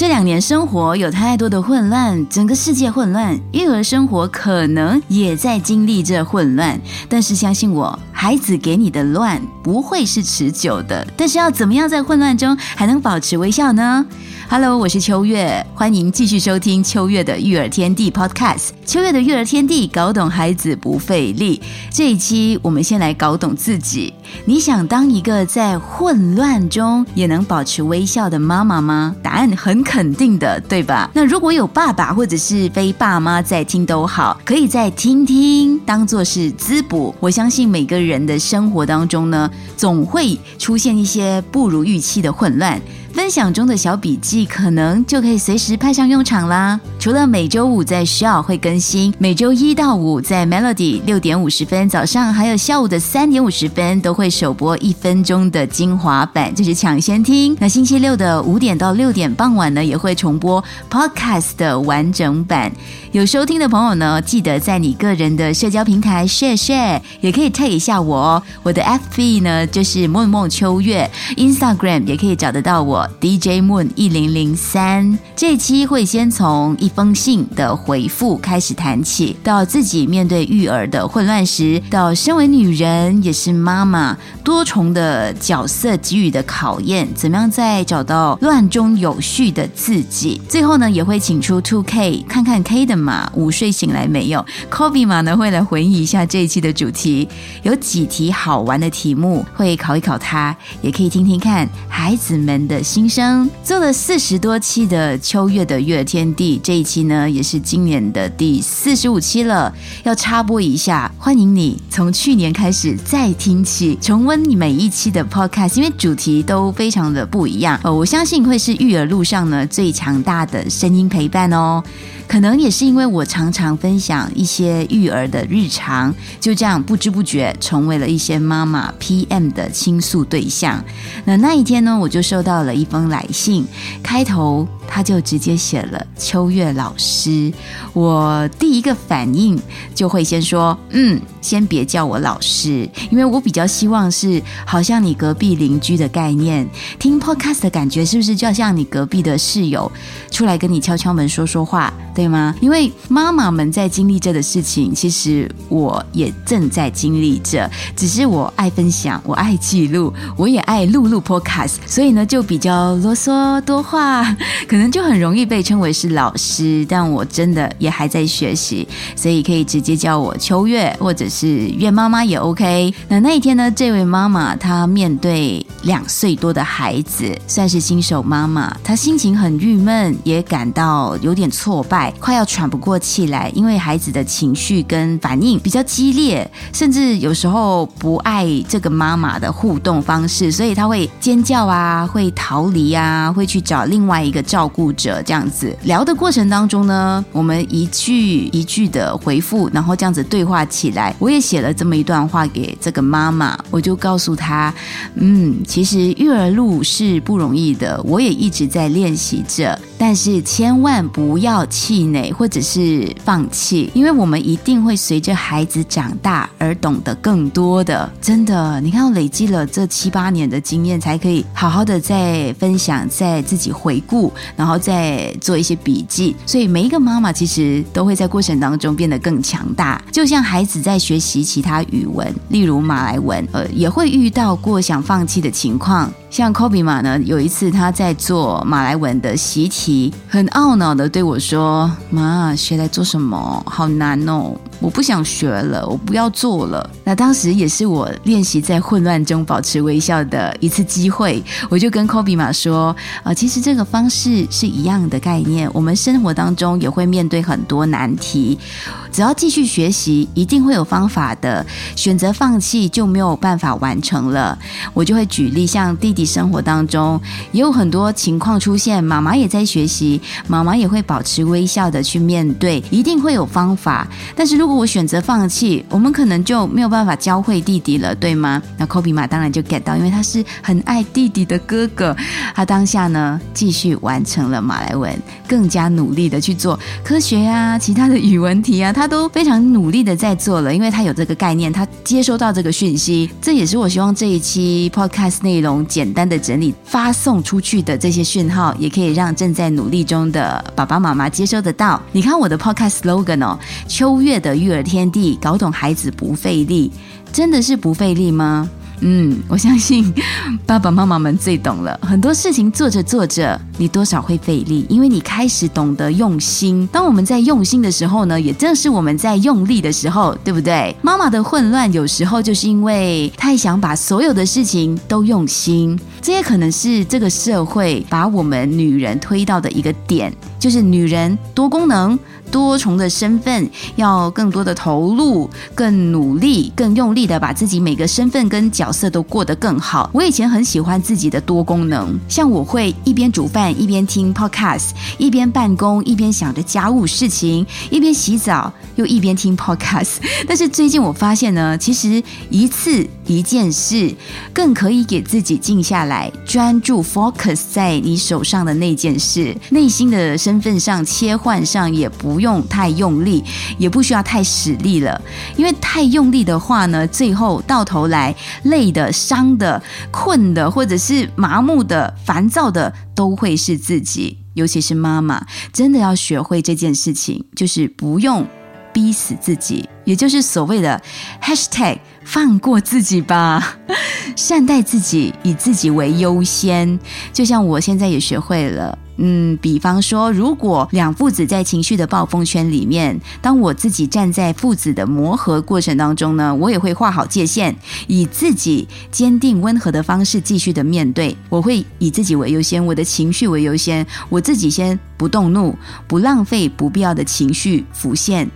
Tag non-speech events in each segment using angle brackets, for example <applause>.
这两年生活有太多的混乱，整个世界混乱，育儿生活可能也在经历着混乱。但是相信我，孩子给你的乱不会是持久的。但是要怎么样在混乱中还能保持微笑呢？Hello，我是秋月，欢迎继续收听秋月的育儿天地 Podcast。秋月的育儿天地，搞懂孩子不费力。这一期我们先来搞懂自己。你想当一个在混乱中也能保持微笑的妈妈吗？答案很肯定的，对吧？那如果有爸爸或者是非爸妈在听都好，可以再听听，当做是滋补。我相信每个人的生活当中呢，总会出现一些不如预期的混乱。分享中的小笔记，可能就可以随时派上用场啦。除了每周五在 Share 会更新，每周一到五在 Melody 六点五十分早上，还有下午的三点五十分都会首播一分钟的精华版，就是抢先听。那星期六的五点到六点傍晚呢，也会重播 Podcast 的完整版。有收听的朋友呢，记得在你个人的社交平台 share share，也可以 tag 一下我哦。我的 FB 呢就是梦梦秋月，Instagram 也可以找得到我。DJ Moon 一零零三这期会先从一封信的回复开始谈起，到自己面对育儿的混乱时，到身为女人也是妈妈多重的角色给予的考验，怎么样在找到乱中有序的自己？最后呢，也会请出 Two K 看看 K 的马午睡醒来没有？Kobe 马呢会来回忆一下这一期的主题，有几题好玩的题目会考一考他，也可以听听看孩子们的。新生做了四十多期的秋月的月天地，这一期呢也是今年的第四十五期了。要插播一下，欢迎你从去年开始再听起，重温你每一期的 podcast，因为主题都非常的不一样。呃，我相信会是育儿路上呢最强大的声音陪伴哦。可能也是因为我常常分享一些育儿的日常，就这样不知不觉成为了一些妈妈 PM 的倾诉对象。那那一天呢，我就收到了一封来信，开头他就直接写了“秋月老师”。我第一个反应就会先说：“嗯，先别叫我老师，因为我比较希望是好像你隔壁邻居的概念。听 Podcast 的感觉是不是就要像你隔壁的室友出来跟你敲敲门说说话？”对吗？因为妈妈们在经历着的事情，其实我也正在经历着。只是我爱分享，我爱记录，我也爱录录 podcast，所以呢，就比较啰嗦多话，<laughs> 可能就很容易被称为是老师。但我真的也还在学习，所以可以直接叫我秋月，或者是月妈妈也 OK。那那一天呢，这位妈妈她面对两岁多的孩子，算是新手妈妈，她心情很郁闷，也感到有点挫败。快要喘不过气来，因为孩子的情绪跟反应比较激烈，甚至有时候不爱这个妈妈的互动方式，所以他会尖叫啊，会逃逃离啊，会去找另外一个照顾者这样子。聊的过程当中呢，我们一句一句的回复，然后这样子对话起来。我也写了这么一段话给这个妈妈，我就告诉她，嗯，其实育儿路是不容易的，我也一直在练习着，但是千万不要气。馁，或者是放弃，因为我们一定会随着孩子长大而懂得更多的。真的，你看，我累积了这七八年的经验，才可以好好的在分享，在自己回顾，然后再做一些笔记。所以，每一个妈妈其实都会在过程当中变得更强大。就像孩子在学习其他语文，例如马来文，呃，也会遇到过想放弃的情况。像 Kobe 马呢，有一次他在做马来文的习题，很懊恼的对我说：“妈，学来做什么？好难哦！我不想学了，我不要做了。”那当时也是我练习在混乱中保持微笑的一次机会。我就跟 Kobe 马说：“啊，其实这个方式是一样的概念，我们生活当中也会面对很多难题。”只要继续学习，一定会有方法的。选择放弃就没有办法完成了。我就会举例，像弟弟生活当中也有很多情况出现，妈妈也在学习，妈妈也会保持微笑的去面对，一定会有方法。但是如果我选择放弃，我们可能就没有办法教会弟弟了，对吗？那 b 比马当然就 get 到，因为他是很爱弟弟的哥哥。他当下呢，继续完成了马来文，更加努力的去做科学啊，其他的语文题啊，他都非常努力的在做了，因为他有这个概念，他接收到这个讯息。这也是我希望这一期 podcast 内容简单的整理发送出去的这些讯号，也可以让正在努力中的爸爸妈妈接收得到。你看我的 podcast slogan 哦，秋月的育儿天地，搞懂孩子不费力，真的是不费力吗？嗯，我相信 <laughs> 爸爸妈妈们最懂了。很多事情做着做着，你多少会费力，因为你开始懂得用心。当我们在用心的时候呢，也正是我们在用力的时候，对不对？妈妈的混乱有时候就是因为太想把所有的事情都用心，这也可能是这个社会把我们女人推到的一个点，就是女人多功能。多重的身份，要更多的投入，更努力，更用力的把自己每个身份跟角色都过得更好。我以前很喜欢自己的多功能，像我会一边煮饭一边听 podcast，一边办公一边想着家务事情，一边洗澡又一边听 podcast。但是最近我发现呢，其实一次一件事更可以给自己静下来，专注 focus 在你手上的那件事，内心的身份上切换上也不。用太用力，也不需要太使力了，因为太用力的话呢，最后到头来累的、伤的、困的，或者是麻木的、烦躁的，都会是自己。尤其是妈妈，真的要学会这件事情，就是不用逼死自己，也就是所谓的 hashtag 放过自己吧，<laughs> 善待自己，以自己为优先。就像我现在也学会了。嗯，比方说，如果两父子在情绪的暴风圈里面，当我自己站在父子的磨合过程当中呢，我也会画好界限，以自己坚定温和的方式继续的面对。我会以自己为优先，我的情绪为优先，我自己先不动怒，不浪费不必要的情绪浮现。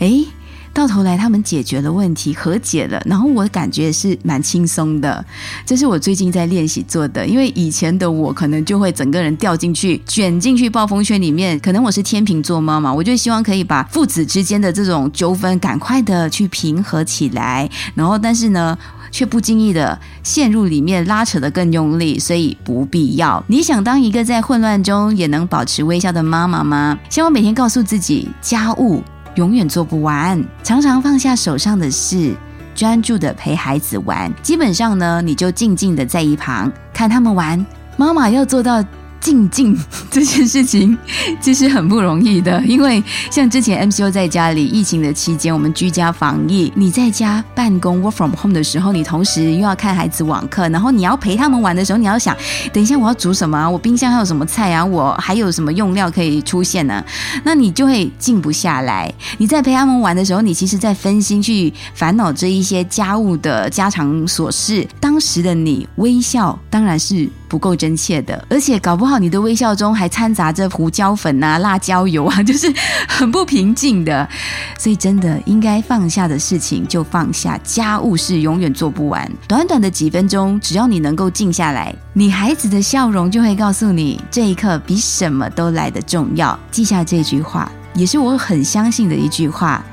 诶。到头来，他们解决了问题，和解了，然后我感觉是蛮轻松的。这是我最近在练习做的，因为以前的我可能就会整个人掉进去、卷进去暴风圈里面。可能我是天秤座妈妈，我就希望可以把父子之间的这种纠纷赶快的去平和起来，然后但是呢，却不经意的陷入里面，拉扯的更用力，所以不必要。你想当一个在混乱中也能保持微笑的妈妈吗？希望每天告诉自己，家务。永远做不完，常常放下手上的事，专注的陪孩子玩。基本上呢，你就静静的在一旁看他们玩。妈妈要做到。静静这件事情其实很不容易的，因为像之前 MCO 在家里疫情的期间，我们居家防疫，你在家办公 work from home 的时候，你同时又要看孩子网课，然后你要陪他们玩的时候，你要想，等一下我要煮什么？我冰箱还有什么菜啊？我还有什么用料可以出现呢？那你就会静不下来。你在陪他们玩的时候，你其实在分心去烦恼这一些家务的家常琐事。当时的你微笑，当然是。不够真切的，而且搞不好你的微笑中还掺杂着胡椒粉啊、辣椒油啊，就是很不平静的。所以真的应该放下的事情就放下，家务事永远做不完。短短的几分钟，只要你能够静下来，你孩子的笑容就会告诉你，这一刻比什么都来得重要。记下这句话，也是我很相信的一句话：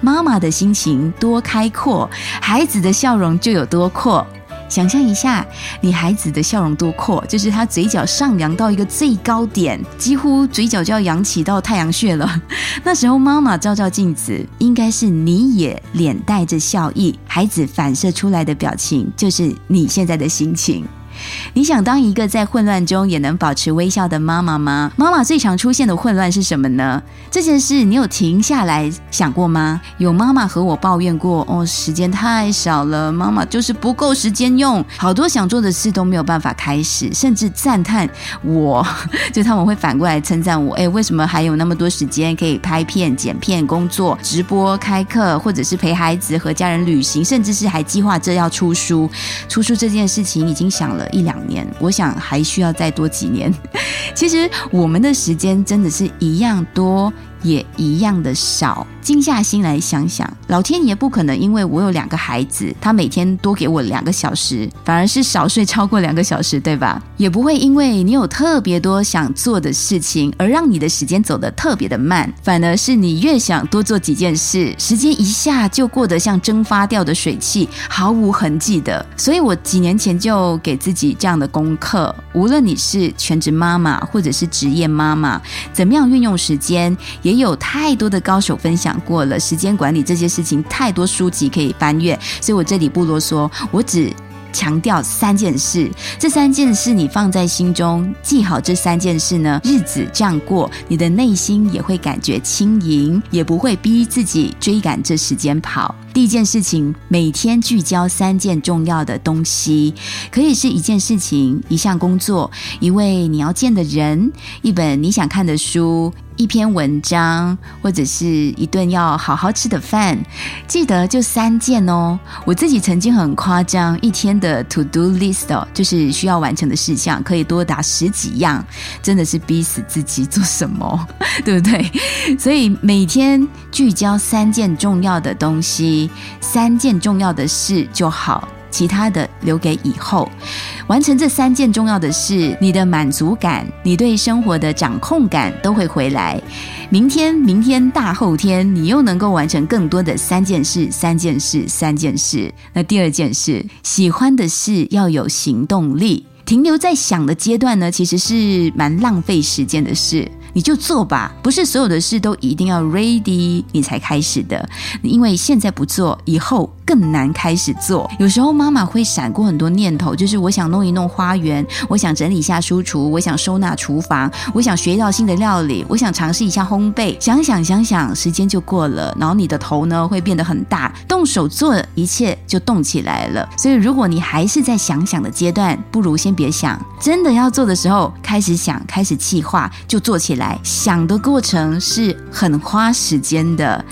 妈妈的心情多开阔，孩子的笑容就有多阔。想象一下，你孩子的笑容多阔，就是他嘴角上扬到一个最高点，几乎嘴角就要扬起到太阳穴了。<laughs> 那时候妈妈照照镜子，应该是你也脸带着笑意，孩子反射出来的表情就是你现在的心情。你想当一个在混乱中也能保持微笑的妈妈吗？妈妈最常出现的混乱是什么呢？这件事你有停下来想过吗？有妈妈和我抱怨过，哦，时间太少了，妈妈就是不够时间用，好多想做的事都没有办法开始，甚至赞叹我，<laughs> 就他们会反过来称赞我，哎，为什么还有那么多时间可以拍片、剪片、工作、直播、开课，或者是陪孩子和家人旅行，甚至是还计划着要出书。出书这件事情已经想了。一两年，我想还需要再多几年。<laughs> 其实我们的时间真的是一样多，也一样的少。静下心来想想，老天爷不可能因为我有两个孩子，他每天多给我两个小时，反而是少睡超过两个小时，对吧？也不会因为你有特别多想做的事情，而让你的时间走得特别的慢，反而是你越想多做几件事，时间一下就过得像蒸发掉的水汽，毫无痕迹的。所以我几年前就给自己这样的功课：无论你是全职妈妈或者是职业妈妈，怎么样运用时间，也有太多的高手分享。过了时间管理这些事情，太多书籍可以翻阅，所以我这里不啰嗦，我只强调三件事。这三件事你放在心中，记好这三件事呢，日子这样过，你的内心也会感觉轻盈，也不会逼自己追赶这时间跑。第一件事情，每天聚焦三件重要的东西，可以是一件事情、一项工作、一位你要见的人、一本你想看的书。一篇文章，或者是一顿要好好吃的饭，记得就三件哦。我自己曾经很夸张，一天的 to do list 哦，就是需要完成的事项，可以多达十几样，真的是逼死自己做什么，<laughs> 对不对？所以每天聚焦三件重要的东西，三件重要的事就好。其他的留给以后，完成这三件重要的事，你的满足感，你对生活的掌控感都会回来。明天、明天、大后天，你又能够完成更多的三件事、三件事、三件事。那第二件事，喜欢的事要有行动力。停留在想的阶段呢，其实是蛮浪费时间的事。你就做吧，不是所有的事都一定要 ready 你才开始的，因为现在不做，以后更难开始做。有时候妈妈会闪过很多念头，就是我想弄一弄花园，我想整理一下书橱，我想收纳厨房，我想学一道新的料理，我想尝试一下烘焙。想想想想，时间就过了，然后你的头呢会变得很大，动手做，一切就动起来了。所以，如果你还是在想想的阶段，不如先别想，真的要做的时候，开始想，开始计划，就做起来。来想的过程是很花时间的，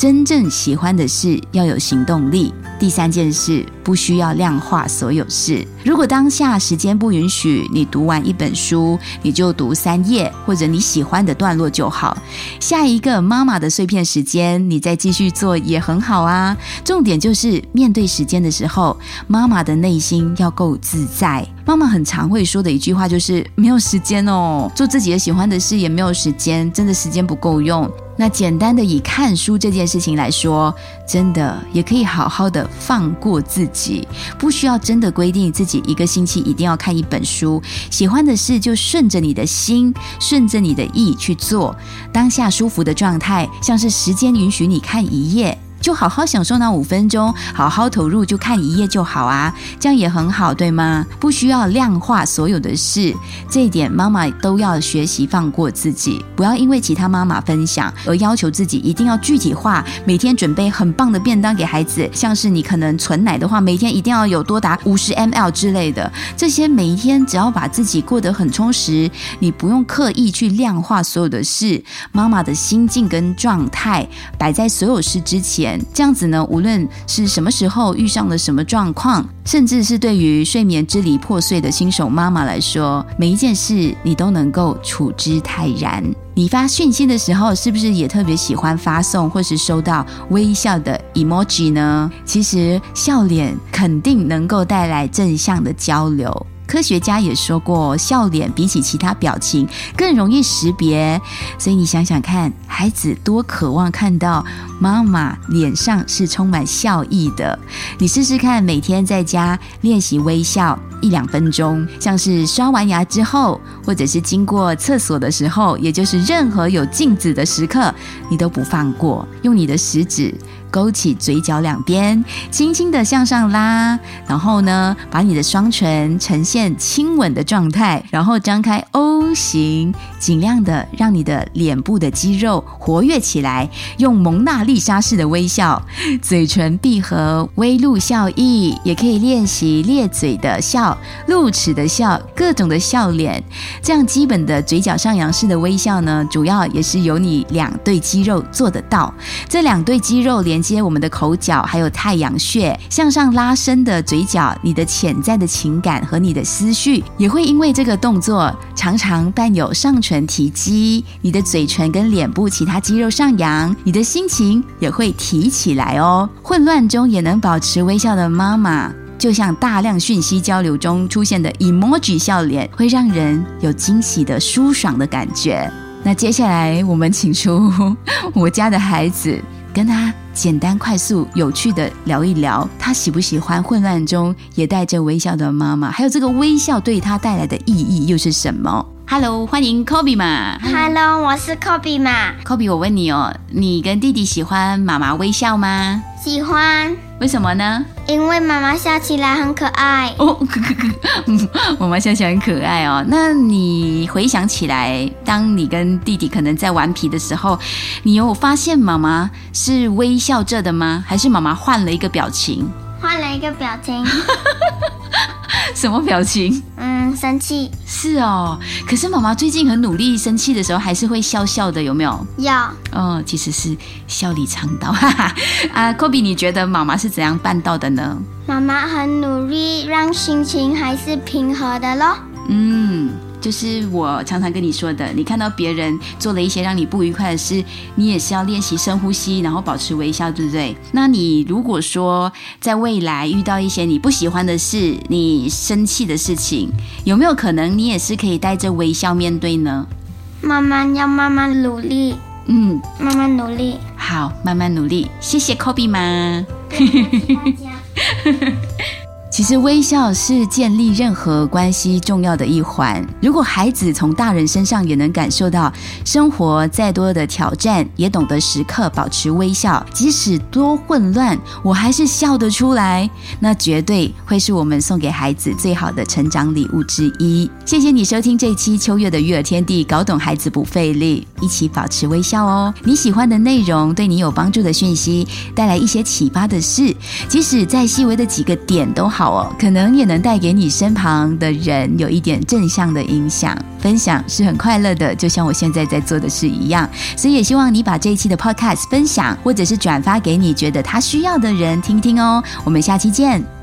真正喜欢的事要有行动力。第三件事不需要量化所有事。如果当下时间不允许你读完一本书，你就读三页或者你喜欢的段落就好。下一个妈妈的碎片时间，你再继续做也很好啊。重点就是面对时间的时候，妈妈的内心要够自在。妈妈很常会说的一句话就是没有时间哦，做自己的喜欢的事也没有时间，真的时间不够用。那简单的以看书这件事情来说，真的也可以好好的放过自己，不需要真的规定自己一个星期一定要看一本书。喜欢的事就顺着你的心，顺着你的意去做，当下舒服的状态，像是时间允许你看一页。就好好享受那五分钟，好好投入，就看一页就好啊，这样也很好，对吗？不需要量化所有的事，这一点妈妈都要学习放过自己，不要因为其他妈妈分享而要求自己一定要具体化，每天准备很棒的便当给孩子，像是你可能存奶的话，每天一定要有多达五十 ml 之类的，这些每一天只要把自己过得很充实，你不用刻意去量化所有的事，妈妈的心境跟状态摆在所有事之前。这样子呢，无论是什么时候遇上了什么状况，甚至是对于睡眠支离破碎的新手妈妈来说，每一件事你都能够处之泰然。你发讯息的时候，是不是也特别喜欢发送或是收到微笑的 emoji 呢？其实笑脸肯定能够带来正向的交流。科学家也说过，笑脸比起其他表情更容易识别，所以你想想看，孩子多渴望看到妈妈脸上是充满笑意的。你试试看，每天在家练习微笑一两分钟，像是刷完牙之后，或者是经过厕所的时候，也就是任何有镜子的时刻，你都不放过，用你的食指。勾起嘴角两边，轻轻的向上拉，然后呢，把你的双唇呈现亲吻的状态，然后张开 O 型，尽量的让你的脸部的肌肉活跃起来，用蒙娜丽莎式的微笑，嘴唇闭合，微露笑意，也可以练习咧嘴的笑、露齿的笑，各种的笑脸。这样基本的嘴角上扬式的微笑呢，主要也是由你两对肌肉做得到，这两对肌肉连。接我们的口角，还有太阳穴向上拉伸的嘴角，你的潜在的情感和你的思绪也会因为这个动作常常常伴有上唇提肌，你的嘴唇跟脸部其他肌肉上扬，你的心情也会提起来哦。混乱中也能保持微笑的妈妈，就像大量讯息交流中出现的 emoji 笑脸，会让人有惊喜的舒爽的感觉。那接下来我们请出 <laughs> 我家的孩子，跟他简单、快速、有趣的聊一聊，他喜不喜欢混乱中也带着微笑的妈妈，还有这个微笑对他带来的意义又是什么？Hello，欢迎 Kobe 嘛。Hello，我是 Kobe 嘛，Kobe，我问你哦，你跟弟弟喜欢妈妈微笑吗？喜欢，为什么呢？因为妈妈笑起来很可爱。哦，<laughs> 妈妈笑起来很可爱哦。那你回想起来，当你跟弟弟可能在顽皮的时候，你有发现妈妈是微笑着的吗？还是妈妈换了一个表情？换了一个表情，<laughs> <laughs> 什么表情？嗯，生气，是哦。可是妈妈最近很努力，生气的时候还是会笑笑的，有没有？有，哦，其实是笑里藏刀，哈哈。啊，Kobe，你觉得妈妈是怎样办到的呢？妈妈很努力让心情还是平和的咯。嗯，就是我常常跟你说的，你看到别人做了一些让你不愉快的事，你也是要练习深呼吸，然后保持微笑，对不对？那你如果说在未来遇到一些你不喜欢的事，你生气的事情，有没有可能你也是可以带着微笑面对呢？慢慢要慢慢努力，嗯，慢慢努力。好，慢慢努力。谢谢 Kobe 妈。<laughs> 大家。其实微笑是建立任何关系重要的一环。如果孩子从大人身上也能感受到，生活再多的挑战，也懂得时刻保持微笑，即使多混乱，我还是笑得出来，那绝对会是我们送给孩子最好的成长礼物之一。谢谢你收听这期秋月的育儿天地，搞懂孩子不费力，一起保持微笑哦。你喜欢的内容，对你有帮助的讯息，带来一些启发的事，即使再细微的几个点都好好哦，可能也能带给你身旁的人有一点正向的影响。分享是很快乐的，就像我现在在做的事一样。所以也希望你把这一期的 podcast 分享，或者是转发给你觉得他需要的人听听哦。我们下期见。